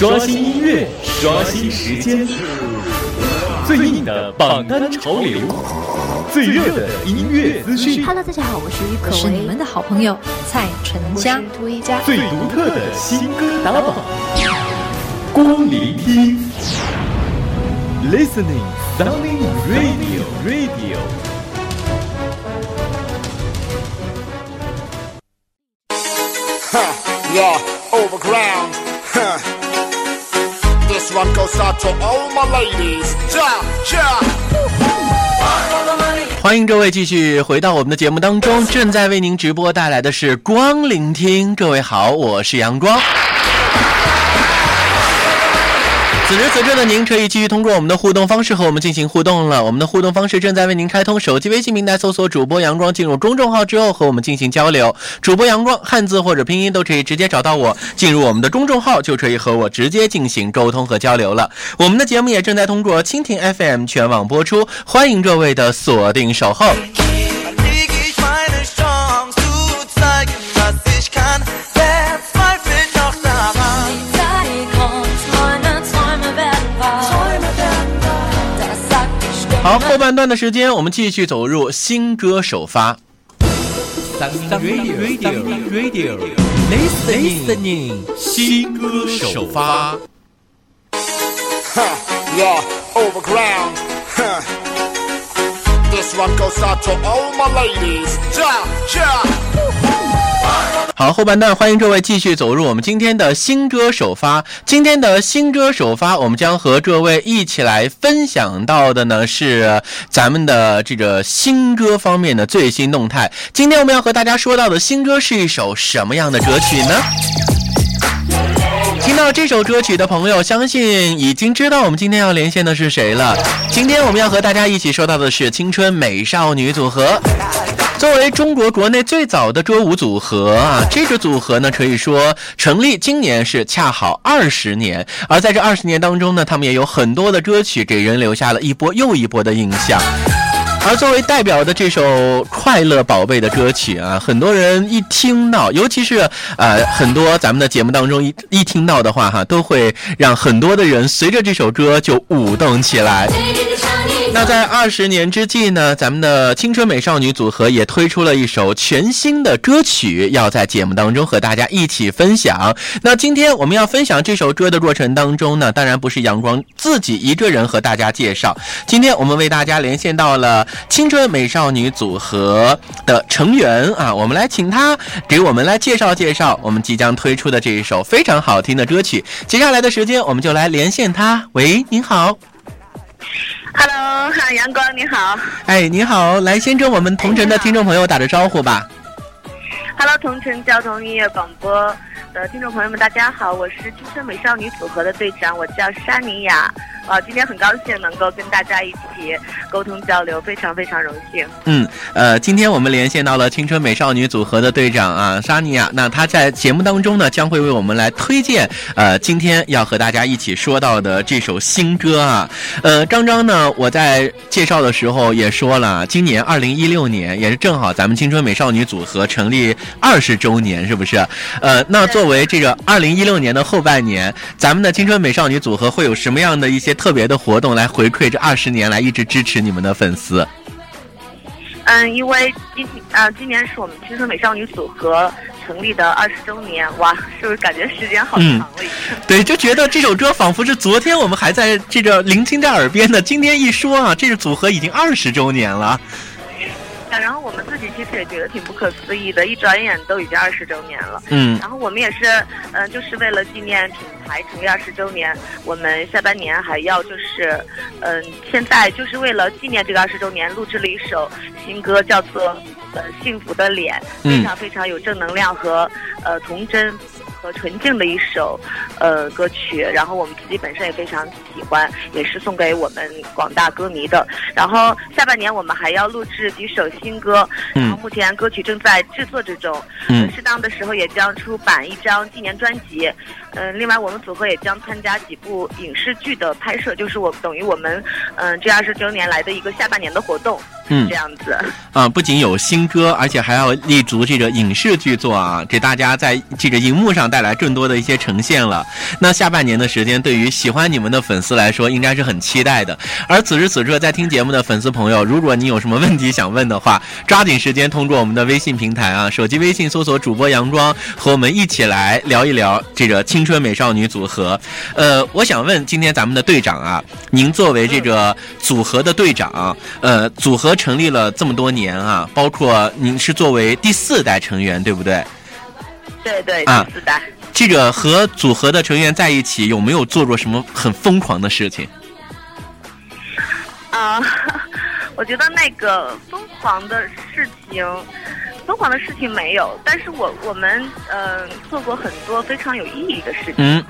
刷新音乐，刷新时间，最硬的榜单潮流，最热的音乐资讯。Hello，大家好，我是于可我是你们的好朋友蔡淳佳。最独特的新歌打榜，光聆听，Listening Sunny Radio Radio。Huh, yeah, overground. Huh. 欢迎各位继续回到我们的节目当中，正在为您直播带来的是光聆听。各位好，我是阳光。此时此刻的您可以继续通过我们的互动方式和我们进行互动了。我们的互动方式正在为您开通，手机微信平台搜索主播阳光，进入公众号之后和我们进行交流。主播阳光汉字或者拼音都可以直接找到我，进入我们的公众号就可以和我直接进行沟通和交流了。我们的节目也正在通过蜻蜓 FM 全网播出，欢迎各位的锁定守候。好，后半段的时间，我们继续走入新歌首发。Radio Radio Radio Listening 新歌首发。Huh, yeah, overground. This one goes out to all my ladies. Yeah, yeah. 好，后半段欢迎各位继续走入我们今天的新歌首发。今天的新歌首发，我们将和各位一起来分享到的呢是咱们的这个新歌方面的最新动态。今天我们要和大家说到的新歌是一首什么样的歌曲呢？听到这首歌曲的朋友，相信已经知道我们今天要连线的是谁了。今天我们要和大家一起说到的是青春美少女组合。作为中国国内最早的歌舞组合啊，这个组合呢可以说成立今年是恰好二十年，而在这二十年当中呢，他们也有很多的歌曲给人留下了一波又一波的印象。而作为代表的这首《快乐宝贝》的歌曲啊，很多人一听到，尤其是呃很多咱们的节目当中一一听到的话哈，都会让很多的人随着这首歌就舞动起来。那在二十年之际呢，咱们的青春美少女组合也推出了一首全新的歌曲，要在节目当中和大家一起分享。那今天我们要分享这首歌的过程当中呢，当然不是阳光自己一个人和大家介绍，今天我们为大家连线到了青春美少女组合的成员啊，我们来请他给我们来介绍介绍我们即将推出的这一首非常好听的歌曲。接下来的时间，我们就来连线他。喂，您好。Hello，哈，阳光你好。哎，你好，来先跟我们同城的听众朋友打个招呼吧。Hello，同城交通音乐广播的听众朋友们，大家好，我是青春美少女组合的队长，我叫沙尼亚。啊，今天很高兴能够跟大家一起沟通交流，非常非常荣幸。嗯，呃，今天我们连线到了青春美少女组合的队长啊，沙尼亚。那她在节目当中呢，将会为我们来推荐呃今天要和大家一起说到的这首新歌啊。呃，张张呢，我在介绍的时候也说了，今年二零一六年也是正好咱们青春美少女组合成立二十周年，是不是？呃，那作为这个二零一六年的后半年，咱们的青春美少女组合会有什么样的一些特别的活动来回馈这二十年来一直支持你们的粉丝？嗯，因为今啊、今年是我们青春美少女组合成立的二十周年，哇，是不是感觉时间好长嗯了已经？对，就觉得这首歌仿佛是昨天我们还在这个聆听在耳边的，今天一说啊，这个组合已经二十周年了。啊然后我们自己其实也觉得挺不可思议的，一转眼都已经二十周年了。嗯然后我们也是，嗯、就是为了纪念品牌成立二十周年，我们下半年还要就是，嗯、现在就是为了纪念这个二十周年，录制了一首新歌，叫做《呃幸福的脸》，嗯非常非常有正能量和呃童真。和纯净的一首呃歌曲，然后我们自己本身也非常喜欢，也是送给我们广大歌迷的。然后下半年我们还要录制几首新歌，嗯然后目前歌曲正在制作之中，嗯呃适当的时候也将出版一张纪念专辑。嗯、另外我们组合也将参加几部影视剧的拍摄，就是我等于我们嗯、这二十周年来的一个下半年的活动。嗯这样子。啊，不仅有新歌，而且还要立足这个影视剧作啊，给大家在这个荧幕上带来更多的一些呈现了。那下半年的时间，对于喜欢你们的粉丝来说，应该是很期待的。而此时此刻在听节目的粉丝朋友，如果你有什么问题想问的话，抓紧时间通过我们的微信平台啊，手机微信搜索主播杨庄，和我们一起来聊一聊这个青春美少女组合。呃，我想问今天咱们的队长啊，您作为这个组合的队长，呃，组合成立了这么多年啊，包括您是作为第四代成员，对不对？对对，啊第四代。这个和组合的成员在一起，有没有做过什么很疯狂的事情？啊、我觉得那个疯狂的事情，疯狂的事情没有，但是我我们呃做过很多非常有意义的事情。嗯，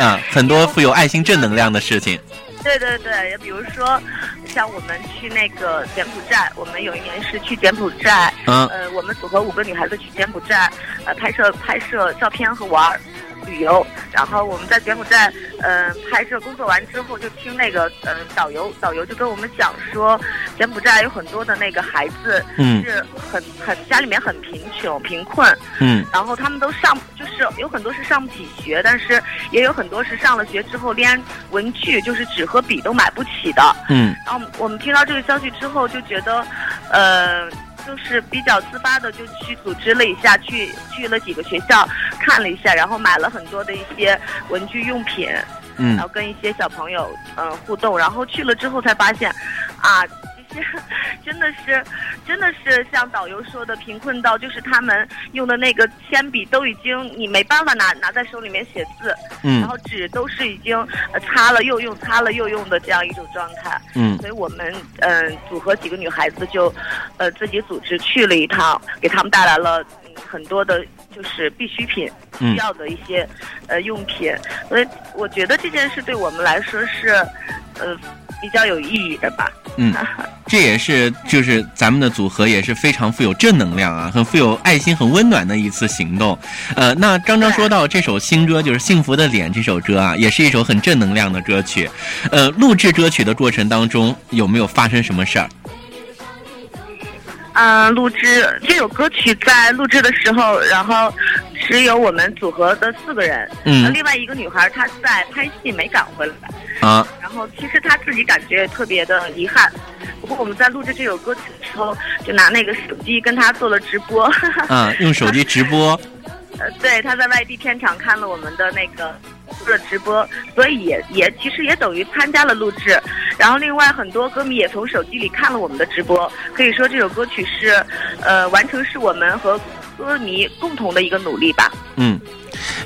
啊，很多富有爱心正能量的事情。对对对，也比如说，像我们去那个柬埔寨，我们有一年是去柬埔寨，嗯呃，我们组合五个女孩子去柬埔寨，呃，拍摄拍摄照片和玩儿。旅游，然后我们在柬埔寨，呃，拍摄工作完之后，就听那个呃导游，导游就跟我们讲说，柬埔寨有很多的那个孩子嗯是很很家里面很贫穷贫困，嗯然后他们都上，就是有很多是上不起学，但是也有很多是上了学之后连文具，就是纸和笔都买不起的。嗯然后我们听到这个消息之后，就觉得，呃，就是比较自发的就去组织了一下，去去了几个学校看了一下，然后买了很多的一些文具用品，然嗯后跟一些小朋友嗯、呃互动，然后去了之后才发现，啊，真的是真的是像导游说的，贫困到就是他们用的那个铅笔都已经你没办法拿拿在手里面写字，然嗯后纸都是已经呃擦了又用，擦了又用的这样一种状态。嗯所以我们嗯、呃组合几个女孩子就呃自己组织去了一趟，给他们带来了、嗯、很多的就是必需品嗯需要的一些呃用品，所以我觉得这件事对我们来说是呃比较有意义的吧。嗯，这也是就是咱们的组合也是非常富有正能量啊，很富有爱心、很温暖的一次行动。呃，那刚刚说到这首新歌就是《幸福的脸》这首歌啊，也是一首很正能量的歌曲。呃，录制歌曲的过程当中有没有发生什么事儿？嗯、录制这首歌曲在录制的时候，然后只有我们组合的四个人，嗯呃另外一个女孩她在拍戏没赶回来。啊，然后其实她自己感觉特别的遗憾。不过我们在录制这首歌曲的时候，就拿那个手机跟她做了直播。啊，用手机直播。呃，对，他在外地片场看了我们的那个做了直播，所以也也其实也等于参加了录制。然后另外很多歌迷也从手机里看了我们的直播，可以说这首歌曲是，呃，完成是我们和歌迷共同的一个努力吧。嗯，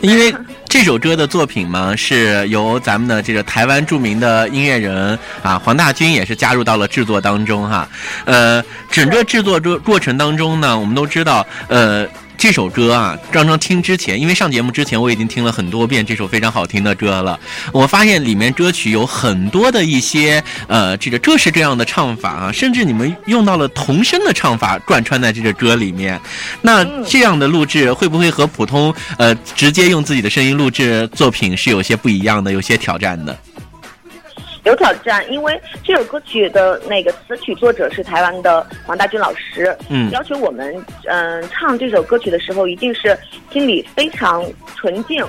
因为这首歌的作品嘛，是由咱们的这个台湾著名的音乐人啊黄大军也是加入到了制作当中哈。呃，整个制作过过程当中呢，我们都知道，呃。这首歌啊，刚刚听之前，因为上节目之前我已经听了很多遍这首非常好听的歌了。我发现里面歌曲有很多的一些呃这个各式各样的唱法啊，甚至你们用到了童声的唱法贯穿在这个歌里面。那这样的录制会不会和普通呃直接用自己的声音录制作品是有些不一样的，有些挑战的？有挑战，因为这首歌曲的那个词曲作者是台湾的黄大军老师，嗯要求我们嗯、唱这首歌曲的时候，一定是心里非常纯净、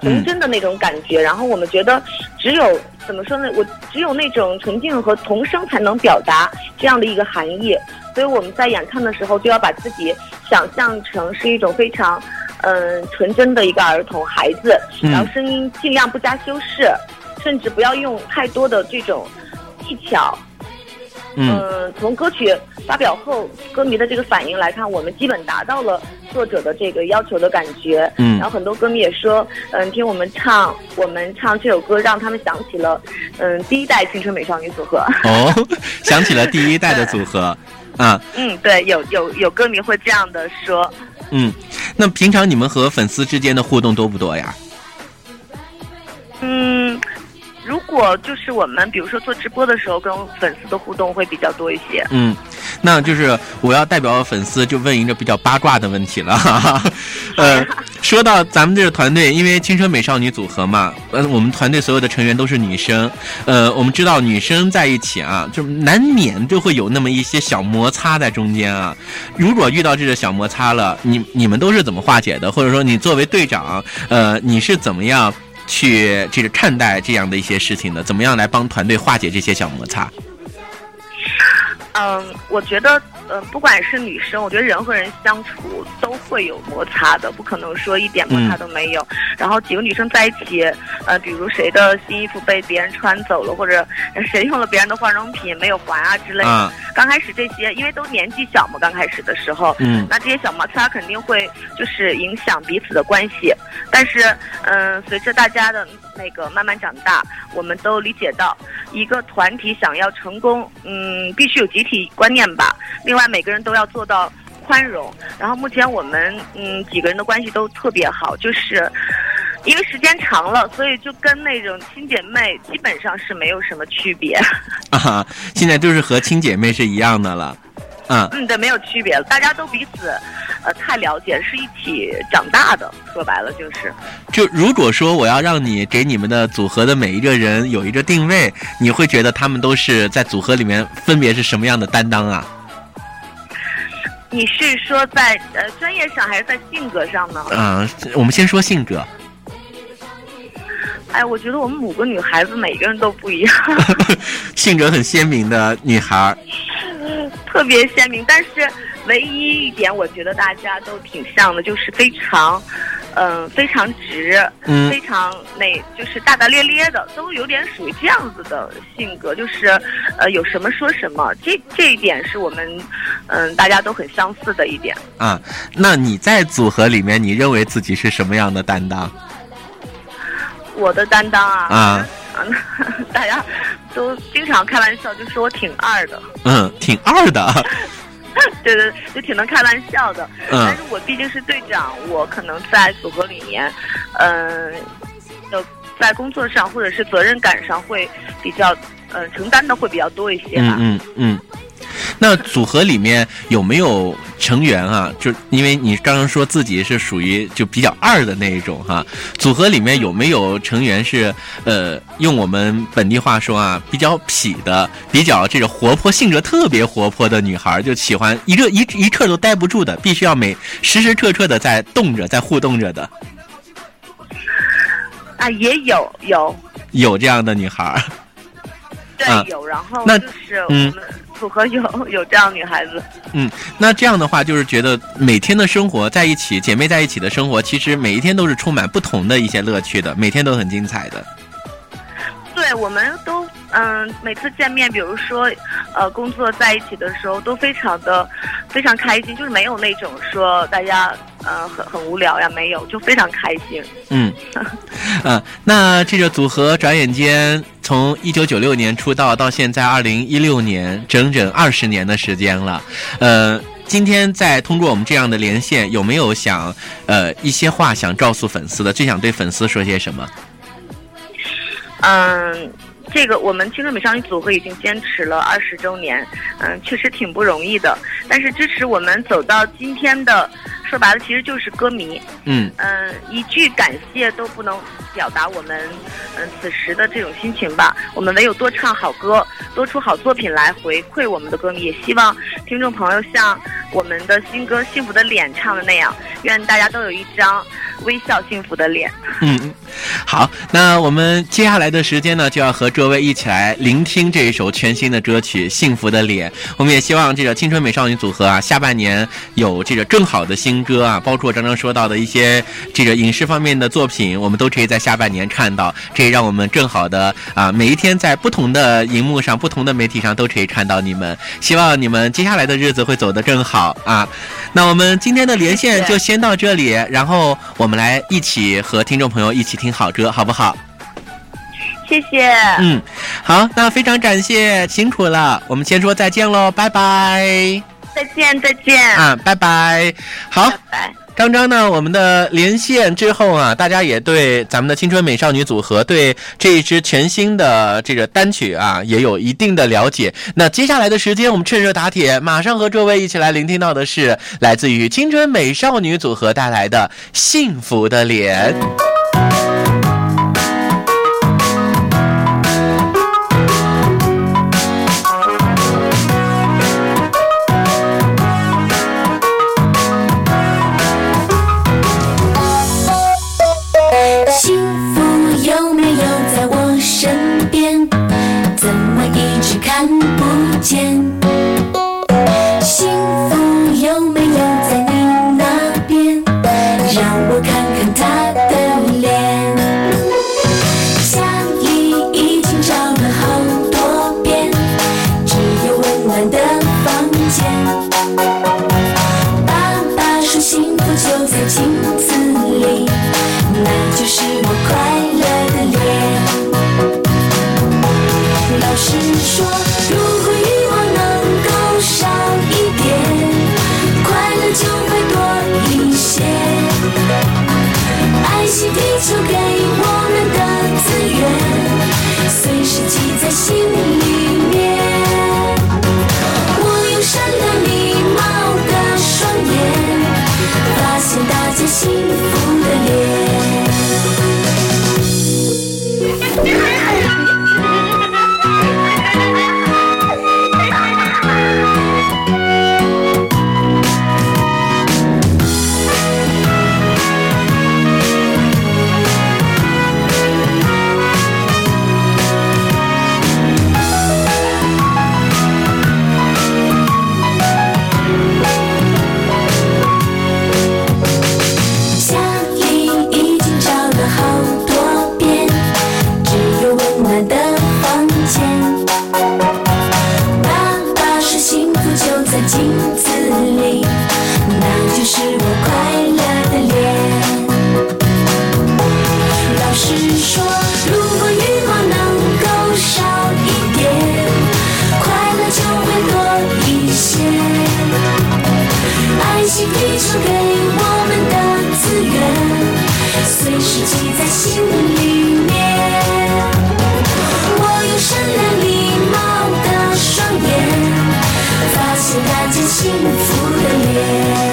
纯真的那种感觉。然后我们觉得，只有怎么说呢？我只有那种纯净和童声才能表达这样的一个含义。所以我们在演唱的时候，就要把自己想象成是一种非常嗯、纯真的一个儿童孩子，嗯然后声音尽量不加修饰。甚至不要用太多的这种技巧。嗯嗯，从歌曲发表后，歌迷的这个反应来看，我们基本达到了作者的这个要求的感觉。嗯然后很多歌迷也说，嗯，听我们唱，我们唱这首歌，让他们想起了，嗯，第一代青春美少女组合。哦，想起了第一代的组合 啊，嗯，对，有有有歌迷会这样的说。嗯，那平常你们和粉丝之间的互动多不多呀？果就是我们比如说做直播的时候，跟粉丝的互动会比较多一些。嗯，那就是我要代表粉丝就问一个比较八卦的问题了。呃，说到咱们这个团队，因为青春美少女组合嘛，呃，我们团队所有的成员都是女生，呃，我们知道女生在一起啊，就难免就会有那么一些小摩擦在中间啊。如果遇到这个小摩擦了，你你们都是怎么化解的？或者说你作为队长，呃，你是怎么样去这个看待这样的一些事情的？怎么样来帮团队化解这些小摩擦？嗯，我觉得，呃，不管是女生，我觉得人和人相处都会有摩擦的，不可能说一点摩擦都没有。然后几个女生在一起，呃，比如谁的新衣服被别人穿走了，或者谁用了别人的化妆品没有还啊之类的。啊刚开始这些，因为都年纪小嘛，刚开始的时候，嗯那这些小摩擦肯定会就是影响彼此的关系。但是，嗯、随着大家的那个慢慢长大，我们都理解到，一个团体想要成功，嗯，必须有集体观念吧。另外，每个人都要做到宽容。然后，目前我们嗯几个人的关系都特别好，就是。因为时间长了，所以就跟那种亲姐妹基本上是没有什么区别。啊，现在就是和亲姐妹是一样的了。啊，嗯，对，没有区别了，大家都彼此，呃，太了解，是一起长大的。说白了就是，就如果说我要让你给你们的组合的每一个人有一个定位，你会觉得他们都是在组合里面分别是什么样的担当啊？你是说在呃专业上还是在性格上呢？嗯，我们先说性格。哎，我觉得我们五个女孩子每个人都不一样，性格很鲜明的女孩儿，特别鲜明。但是唯一一点，我觉得大家都挺像的，就是非常，嗯、非常直，嗯非常那，就是大大咧咧的，都有点属于这样子的性格，就是呃有什么说什么。这这一点是我们嗯、大家都很相似的一点。啊，那你在组合里面，你认为自己是什么样的担当？我的担当啊，啊啊，大家都经常开玩笑，就说我挺二的，嗯，挺二的。对对，就挺能开玩笑的。嗯但是我毕竟是队长，我可能在组合里面，嗯、的在工作上或者是责任感上会比较，呃，承担的会比较多一些吧。嗯嗯嗯。那组合里面有没有成员啊？就因为你刚刚说自己是属于就比较二的那一种哈，组合里面有没有成员是呃，用我们本地话说啊，比较痞的，比较这个活泼，性格特别活泼的女孩，就喜欢一个一一刻都待不住的，必须要每时时刻刻的在动着，在互动着的，啊，也有有，有这样的女孩儿。对、啊有，然后那就是我嗯们组合有 有这样女孩子。嗯，那这样的话，就是觉得每天的生活在一起，姐妹在一起的生活，其实每一天都是充满不同的一些乐趣的，每天都很精彩的。对，我们都嗯，每次见面，比如说，呃，工作在一起的时候，都非常的非常开心，就是没有那种说大家呃很很无聊呀，没有，就非常开心。嗯，呃，那这个组合转眼间从一九九六年出道到现在二零一六年，整整二十年的时间了。呃，今天在通过我们这样的连线，有没有想呃一些话想告诉粉丝的？最想对粉丝说些什么？嗯，这个我们青春美少女组合已经坚持了二十周年，嗯，确实挺不容易的。但是支持我们走到今天的，说白了其实就是歌迷。嗯嗯，一句感谢都不能表达我们嗯此时的这种心情吧。我们唯有多唱好歌，多出好作品来回馈我们的歌迷。也希望听众朋友像我们的新歌《幸福的脸》唱的那样，愿大家都有一张微笑幸福的脸。嗯，好，那我们接下来的时间呢，就要和各位一起来聆听这一首全新的歌曲《幸福的脸》。我们也希望这个青春美少女组合啊，下半年有这个更好的新歌啊，包括我刚刚说到的一些这个影视方面的作品，我们都可以在下半年看到，可以让我们更好的啊，每一天在不同的荧幕上、不同的媒体上都可以看到你们。希望你们接下来的日子会走得更好啊。那我们今天的连线就先到这里，然后我来一起和听众朋友一起听好歌，好不好？谢谢，嗯，好，那非常感谢，辛苦了，我们先说再见喽，拜拜再见，再见，啊，拜拜，好拜。拜。刚刚呢，我们的连线之后啊，大家也对咱们的青春美少女组合对这一支全新的这个单曲啊，也有一定的了解。那接下来的时间，我们趁热打铁，马上和各位一起来聆听到的是来自于青春美少女组合带来的《幸福的脸》。看见幸福的脸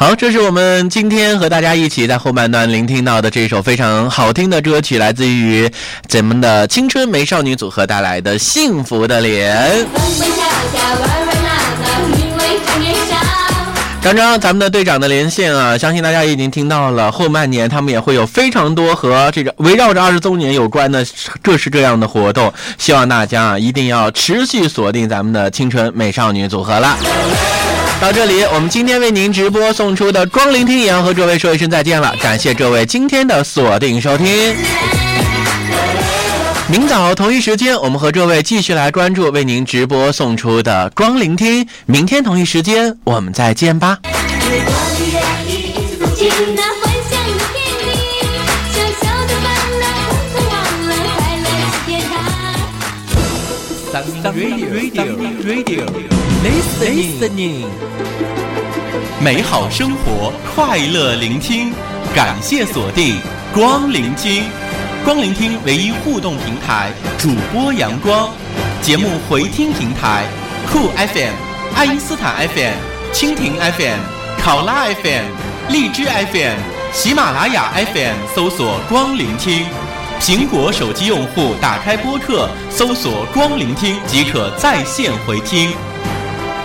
好，这是我们今天和大家一起在后半段聆听到的这首非常好听的歌曲，来自于咱们的青春美少女组合带来的《幸福的脸》。蹦蹦跳跳，玩玩闹闹，因为还年少。刚刚咱们的队长的连线啊，相信大家已经听到了。后半年他们也会有非常多和这个围绕着二十周年有关的各式各样的活动，希望大家啊一定要持续锁定咱们的青春美少女组合了。到这里，我们今天为您直播送出的光聆听也要和各位说一声再见了，感谢各位今天的锁定收听。明早同一时间，我们和各位继续来关注为您直播送出的光聆听。明天同一时间，我们再见吧。自己那幻想有天地，小小的烦恼统统忘了，快乐是天堂。Radio Radio Listening，美好生活，快乐聆听，感谢锁定光聆听，光聆听唯一互动平台，主播阳光，节目回听平台酷 FM、爱因斯坦 FM、蜻蜓 FM、考拉 FM、荔枝 FM、喜马拉雅 FM 搜索“光聆听”。苹果手机用户打开播客，搜索“光聆听”即可在线回听。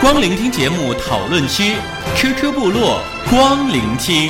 光聆听节目讨论区，QQ 部落光聆听。